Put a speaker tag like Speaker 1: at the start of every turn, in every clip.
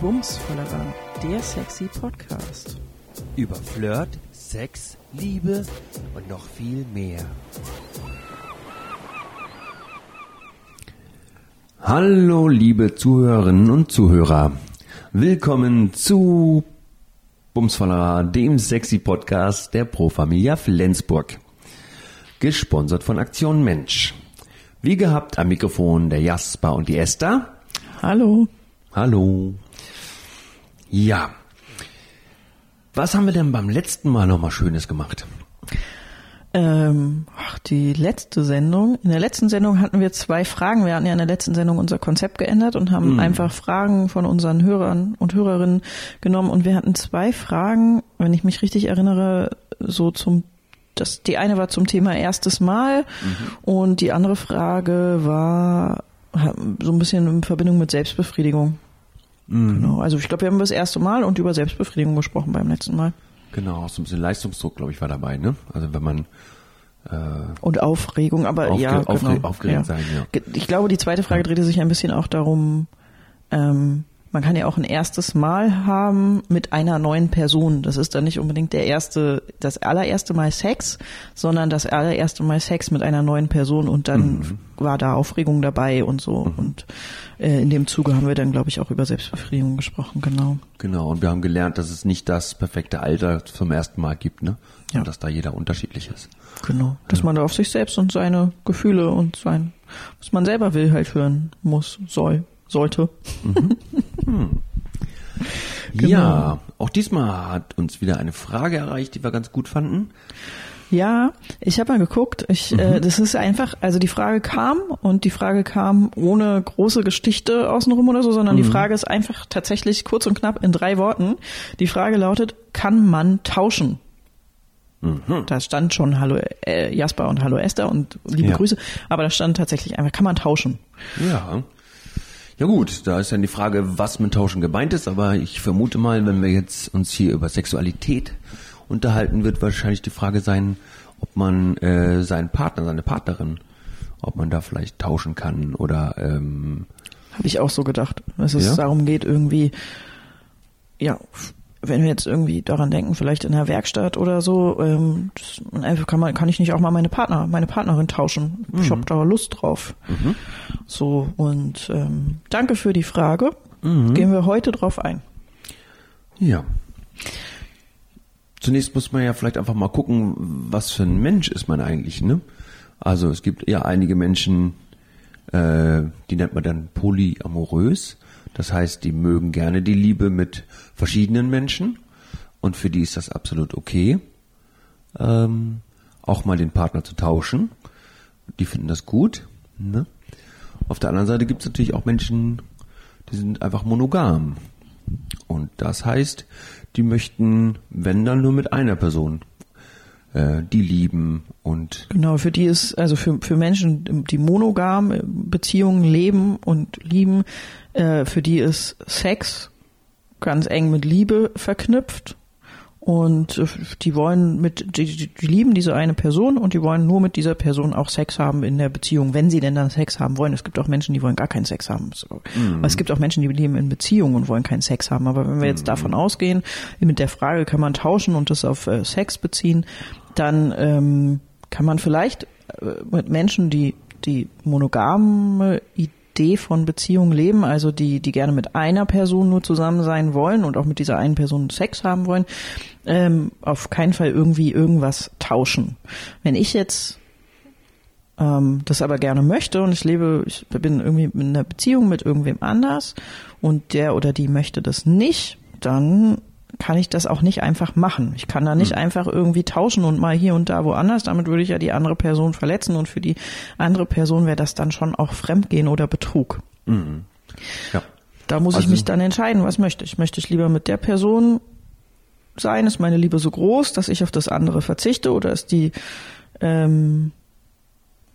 Speaker 1: Bumsvollerer, der sexy Podcast.
Speaker 2: Über Flirt, Sex, Liebe und noch viel mehr. Hallo, liebe Zuhörerinnen und Zuhörer. Willkommen zu Bumsvollerer, dem sexy Podcast der Pro Familia Flensburg. Gesponsert von Aktion Mensch. Wie gehabt am Mikrofon der Jasper und die Esther.
Speaker 1: Hallo.
Speaker 2: Hallo. Ja. Was haben wir denn beim letzten Mal nochmal Schönes gemacht?
Speaker 1: Ähm, ach, die letzte Sendung. In der letzten Sendung hatten wir zwei Fragen. Wir hatten ja in der letzten Sendung unser Konzept geändert und haben einfach Fragen von unseren Hörern und Hörerinnen genommen. Und wir hatten zwei Fragen, wenn ich mich richtig erinnere, so zum das, die eine war zum Thema erstes Mal und die andere Frage war so ein bisschen in Verbindung mit Selbstbefriedigung. Genau. Also ich glaube, wir haben das erste Mal und über Selbstbefriedigung gesprochen beim letzten Mal.
Speaker 2: Genau, so ein bisschen Leistungsdruck, glaube ich, war dabei, ne? Also wenn man
Speaker 1: Und Aufregung, aber
Speaker 2: Aufge-
Speaker 1: ja,
Speaker 2: aufre-
Speaker 1: genau.
Speaker 2: aufgeregt sein, ja.
Speaker 1: Ich glaube, die zweite Frage drehte sich ein bisschen auch darum, ähm, man kann ja auch ein erstes Mal haben mit einer neuen Person. Das ist dann nicht unbedingt der erste, das allererste Mal Sex, sondern das allererste Mal Sex mit einer neuen Person und dann
Speaker 2: Mhm.
Speaker 1: war da Aufregung dabei und so. Und äh, in dem Zuge haben wir dann, glaube ich, auch über Selbstbefriedigung gesprochen, genau.
Speaker 2: genau, und wir haben gelernt, dass es nicht das perfekte Alter zum ersten Mal gibt, ne?
Speaker 1: Ja.
Speaker 2: Und dass da jeder unterschiedlich ist.
Speaker 1: Genau. Dass man da auf sich selbst und seine Gefühle und sein, was man selber will, halt hören muss, soll, sollte. Genau.
Speaker 2: Ja, auch diesmal hat uns wieder eine Frage erreicht, die wir ganz gut fanden.
Speaker 1: Ja, ich habe mal geguckt. Ich, äh, das ist einfach, also die Frage kam und die Frage kam ohne große Gestichte außenrum oder so, sondern die Frage ist einfach tatsächlich kurz und knapp in drei Worten. Die Frage lautet: Kann man tauschen? Da stand schon Hallo äh, Jasper und Hallo Esther und liebe
Speaker 2: Ja.
Speaker 1: Grüße, aber da stand tatsächlich einfach: Kann man tauschen?
Speaker 2: Ja. Ja gut, da ist dann die Frage, was mit Tauschen gemeint ist, aber ich vermute mal, wenn wir jetzt uns hier über Sexualität unterhalten, wird wahrscheinlich die Frage sein, ob man äh, seinen Partner, seine Partnerin, ob man da vielleicht tauschen kann oder ähm,
Speaker 1: Habe ich auch so gedacht, dass es
Speaker 2: Ja?
Speaker 1: darum geht, irgendwie, ja, wenn wir jetzt irgendwie daran denken, vielleicht in der Werkstatt oder so, ähm, das, einfach kann man, kann ich nicht auch mal meine Partner, meine Partnerin tauschen. Ich hab da Lust drauf. So, und ähm, danke für die Frage. Gehen wir heute drauf ein.
Speaker 2: Ja. Zunächst muss man ja vielleicht einfach mal gucken, was für ein Mensch ist man eigentlich, ne? Also es gibt ja einige Menschen, äh, die nennt man dann polyamorös. Das heißt, die mögen gerne die Liebe mit verschiedenen Menschen und für die ist das absolut okay, ähm, auch mal den Partner zu tauschen. Die finden das gut. Ne? Auf der anderen Seite gibt es natürlich auch Menschen, die sind einfach monogam. Und das heißt, die möchten, wenn dann nur mit einer Person, die lieben und
Speaker 1: Genau, für die ist, also für, für Menschen, die monogam Beziehungen leben und lieben, äh, für die ist Sex ganz eng mit Liebe verknüpft. Und äh, die wollen mit, die, die lieben diese eine Person und die wollen nur mit dieser Person auch Sex haben in der Beziehung, wenn sie denn dann Sex haben wollen. Es gibt auch Menschen, die wollen gar keinen Sex haben. So. Aber es gibt auch Menschen, die leben in Beziehungen und wollen keinen Sex haben. Aber wenn wir jetzt davon ausgehen, mit der Frage, kann man tauschen und das auf äh, Sex beziehen, dann ähm, kann man vielleicht äh, mit Menschen, die die monogame Idee von Beziehung leben, also die, die gerne mit einer Person nur zusammen sein wollen und auch mit dieser einen Person Sex haben wollen, ähm, auf keinen Fall irgendwie irgendwas tauschen. Wenn ich jetzt ähm, das aber gerne möchte und ich lebe, ich bin irgendwie in einer Beziehung mit irgendwem anders und der oder die möchte das nicht, dann kann ich das auch nicht einfach machen. Ich kann da nicht einfach irgendwie tauschen und mal hier und da woanders. Damit würde ich ja die andere Person verletzen und für die andere Person wäre das dann schon auch Fremdgehen oder Betrug.
Speaker 2: ja.
Speaker 1: Da muss ich
Speaker 2: Also-
Speaker 1: mich dann entscheiden, was möchte ich. Möchte ich lieber mit der Person sein? Ist meine Liebe so groß, dass ich auf das andere verzichte? Oder ist die, ähm,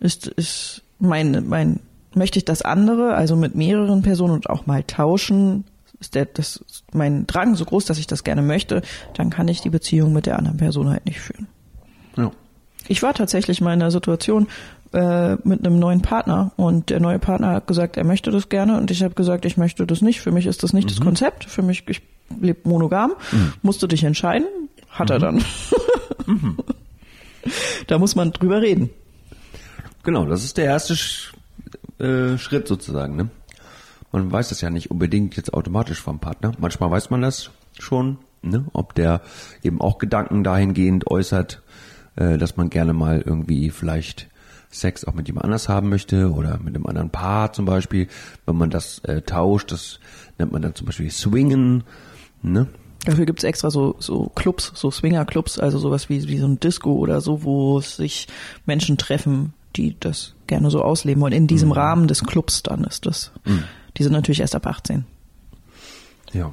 Speaker 1: ist, ist mein, mein, möchte ich das andere, also mit mehreren Personen und auch mal tauschen? Ist der, das, ist mein Drang so groß, dass ich das gerne möchte? Dann kann ich die Beziehung mit der anderen Person halt nicht führen.
Speaker 2: ja.
Speaker 1: Ich war tatsächlich mal in einer Situation, äh, mit einem neuen Partner und der neue Partner hat gesagt, er möchte das gerne und ich habe gesagt, ich möchte das nicht. Für mich ist das nicht das Konzept. Für mich, ich lebe monogam. Musst du dich entscheiden? Hat er dann. da muss man drüber reden.
Speaker 2: Genau, das ist der erste Sch äh, Schritt sozusagen. Ne? Man weiß das ja nicht unbedingt jetzt automatisch vom Partner. Manchmal weiß man das schon, ne? ob der eben auch Gedanken dahingehend äußert, äh, dass man gerne mal irgendwie vielleicht Sex auch mit jemand anders haben möchte oder mit einem anderen Paar zum Beispiel. Wenn man das äh, tauscht, das nennt man dann zum Beispiel Swingen. Ne?
Speaker 1: Dafür gibt's extra so, so Clubs, so Swinger-Clubs, also sowas wie, wie so ein Disco oder so, wo sich Menschen treffen, die das gerne so ausleben. Und in diesem Rahmen des Clubs dann ist das. Die sind natürlich erst ab 18.
Speaker 2: Ja.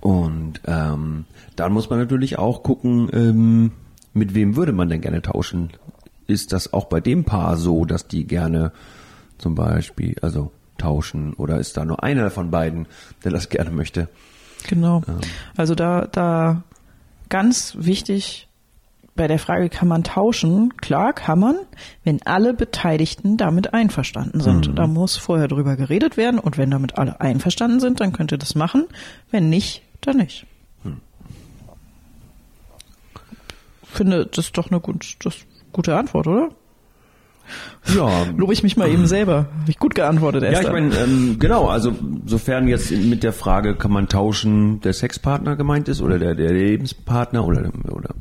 Speaker 2: Und ähm, dann muss man natürlich auch gucken, ähm, mit wem würde man denn gerne tauschen? Ist das auch bei dem Paar so, dass die gerne zum Beispiel, also tauschen, oder ist da nur einer von beiden, der das gerne möchte?
Speaker 1: Genau. Also da, da ganz wichtig bei der Frage, kann man tauschen? Klar, kann man, wenn alle Beteiligten damit einverstanden sind. Da muss vorher drüber geredet werden und wenn damit alle einverstanden sind, dann könnt ihr das machen. Wenn nicht, dann nicht. Finde, das ist doch eine gut, das gute Antwort, oder?
Speaker 2: Ja,
Speaker 1: Lobe ich mich mal eben selber. Habe ich gut geantwortet,
Speaker 2: Ja,
Speaker 1: Esther.
Speaker 2: ich meine, ähm, genau, also sofern jetzt mit der Frage, kann man tauschen, der Sexpartner gemeint ist oder der, der Lebenspartner oder, oder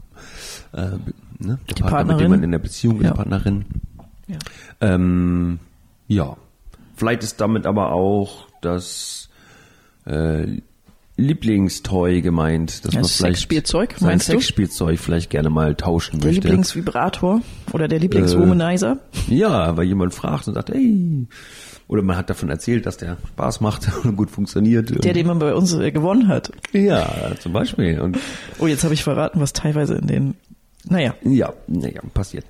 Speaker 2: äh, ne, der
Speaker 1: Die
Speaker 2: Partner, mit
Speaker 1: Partnerin.
Speaker 2: dem man in der Beziehung ist,
Speaker 1: Ja.
Speaker 2: Partnerin.
Speaker 1: Ja.
Speaker 2: Ähm, ja, vielleicht ist damit aber auch das äh, Lieblingstoy gemeint, dass
Speaker 1: Ja,
Speaker 2: man vielleicht
Speaker 1: Sexspielzeug,
Speaker 2: sein
Speaker 1: meinst du?
Speaker 2: Sexspielzeug vielleicht gerne mal tauschen
Speaker 1: der
Speaker 2: möchte.
Speaker 1: Lieblingsvibrator oder der Lieblingswomanizer.
Speaker 2: Ja, weil jemand fragt und sagt, hey, oder man hat davon erzählt, dass der Spaß macht und gut funktioniert.
Speaker 1: Der, den man bei uns äh, gewonnen hat.
Speaker 2: ja, zum Beispiel. Und
Speaker 1: Oh, jetzt habe ich verraten, was teilweise in den. Naja,
Speaker 2: ja, naja, passiert.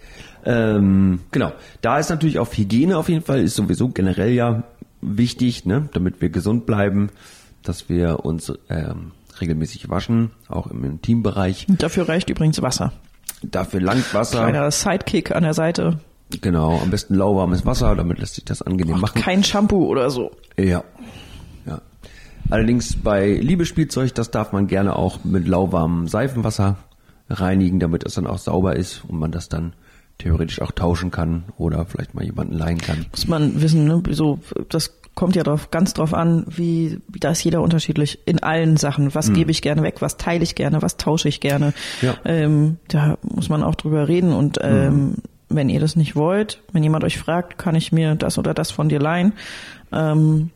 Speaker 2: Ähm, genau. Da ist natürlich auch Hygiene auf jeden Fall, ist sowieso generell ja wichtig, ne, damit wir gesund bleiben, dass wir uns ähm, regelmäßig waschen, auch im Intimbereich.
Speaker 1: dafür reicht übrigens Wasser.
Speaker 2: Dafür langt Wasser.
Speaker 1: Kleiner Sidekick an der Seite.
Speaker 2: Genau, am besten lauwarmes Wasser, damit lässt sich das angenehm machen.
Speaker 1: Kein Shampoo oder so.
Speaker 2: Ja. ja. Allerdings bei Liebespielzeug, das darf man gerne auch mit lauwarmem Seifenwasser reinigen, damit es dann auch sauber ist und man das dann theoretisch auch tauschen kann oder vielleicht mal jemanden leihen kann.
Speaker 1: Muss man wissen, ne? so, das kommt ja drauf, ganz drauf an, wie, da ist jeder unterschiedlich in allen Sachen. Was gebe ich gerne weg, was teile ich gerne, was tausche ich gerne.
Speaker 2: Ja.
Speaker 1: Ähm, da muss man auch drüber reden und ähm, wenn ihr das nicht wollt, wenn jemand euch fragt, kann ich mir das oder das von dir leihen, ähm,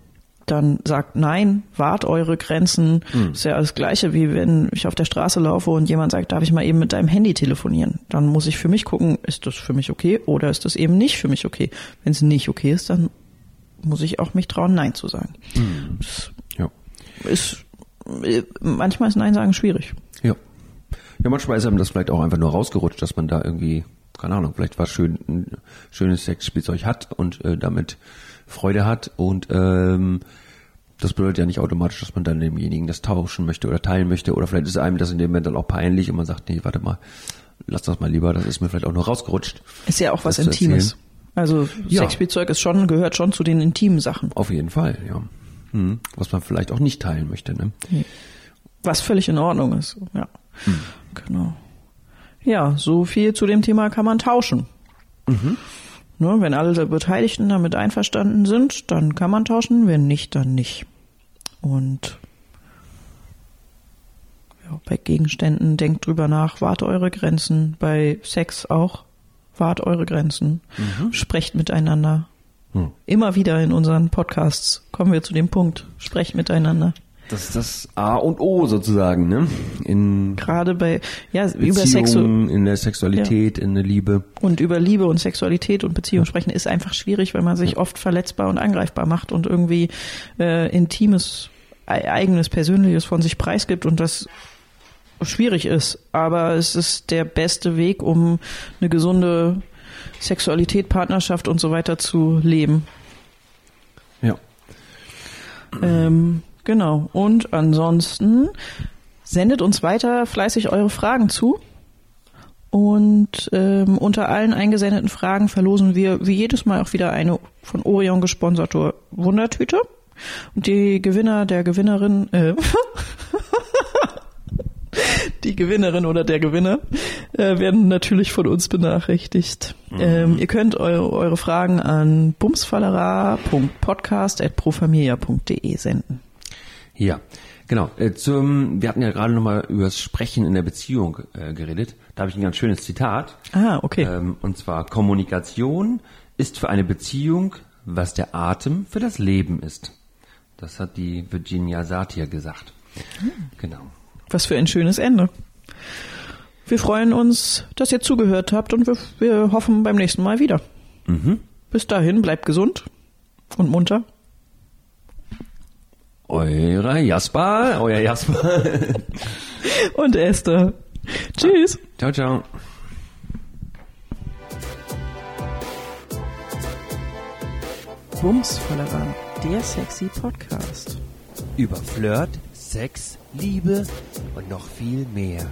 Speaker 1: dann sagt nein, wahrt eure Grenzen. Ist ja das Gleiche, wie wenn ich auf der Straße laufe und jemand sagt, darf ich mal eben mit deinem Handy telefonieren? Dann muss ich für mich gucken, ist das für mich okay oder ist das eben nicht für mich okay? Wenn es nicht okay ist, dann muss ich auch mich trauen, Nein zu sagen. Das
Speaker 2: Ja.
Speaker 1: ist, äh, manchmal ist Nein sagen schwierig.
Speaker 2: Ja. Ja, manchmal ist einem das vielleicht auch einfach nur rausgerutscht, dass man da irgendwie, keine Ahnung, vielleicht was schön, ein schönes Sexspielzeug hat und äh, damit Freude hat und ähm, das bedeutet ja nicht automatisch, dass man dann demjenigen das tauschen möchte oder teilen möchte oder vielleicht ist einem das in dem Moment dann auch peinlich und man sagt, nee, warte mal, lass das mal lieber, das ist mir vielleicht auch nur rausgerutscht.
Speaker 1: Ist ja auch was Intimes. Also
Speaker 2: Ja.
Speaker 1: Sexspielzeug ist schon, gehört schon zu den intimen Sachen.
Speaker 2: Auf jeden Fall, ja. Hm. Was man vielleicht auch nicht teilen möchte, ne?
Speaker 1: Was völlig in Ordnung ist. Ja. Genau. Ja, so viel zu dem Thema kann man tauschen. Ne, wenn alle Beteiligten damit einverstanden sind, dann kann man tauschen, wenn nicht, dann nicht. Und ja, bei Gegenständen denkt drüber nach, wahrt eure Grenzen, bei Sex auch, wahrt eure Grenzen, sprecht miteinander.
Speaker 2: Hm.
Speaker 1: Immer wieder in unseren Podcasts kommen wir zu dem Punkt, sprecht miteinander.
Speaker 2: Das ist das A und O sozusagen, ne? In
Speaker 1: Gerade bei, ja, über Sexu
Speaker 2: in der Sexualität, in der Liebe.
Speaker 1: und über Liebe und Sexualität und Beziehung sprechen ist einfach schwierig, weil man sich oft verletzbar und angreifbar macht und irgendwie äh, intimes, eigenes, persönliches von sich preisgibt und das schwierig ist. Aber es ist der beste Weg, um eine gesunde Sexualität, Partnerschaft und so weiter zu leben.
Speaker 2: Ja.
Speaker 1: Ähm, genau. Und ansonsten sendet uns weiter fleißig eure Fragen zu. Und ähm, unter allen eingesendeten Fragen verlosen wir wie jedes Mal auch wieder eine von Orion gesponserte Wundertüte. Und die Gewinner der Gewinnerin, äh, die Gewinnerin oder der Gewinner äh, werden natürlich von uns benachrichtigt. Mhm. Ähm, ihr könnt eure, eure Fragen an bumsfallera.podcast.profamilia.de senden.
Speaker 2: Ja, genau. Äh, zum, wir hatten ja gerade nochmal über das Sprechen in der Beziehung äh, geredet. Da habe ich ein ganz schönes Zitat.
Speaker 1: Ah, okay.
Speaker 2: Ähm, und zwar, Kommunikation ist für eine Beziehung, was der Atem für das Leben ist. Das hat die Virginia Satir gesagt.
Speaker 1: Hm. Genau. Was für ein schönes Ende. Wir freuen uns, dass ihr zugehört habt und wir, wir hoffen beim nächsten Mal wieder. Mhm. Bis dahin, bleibt gesund und munter.
Speaker 2: Euer Jasper, euer Jasper.
Speaker 1: und Esther. Tschüss.
Speaker 2: Ciao, ciao.
Speaker 1: Bums voller der sexy Podcast.
Speaker 2: Über Flirt, Sex, Liebe und noch viel mehr.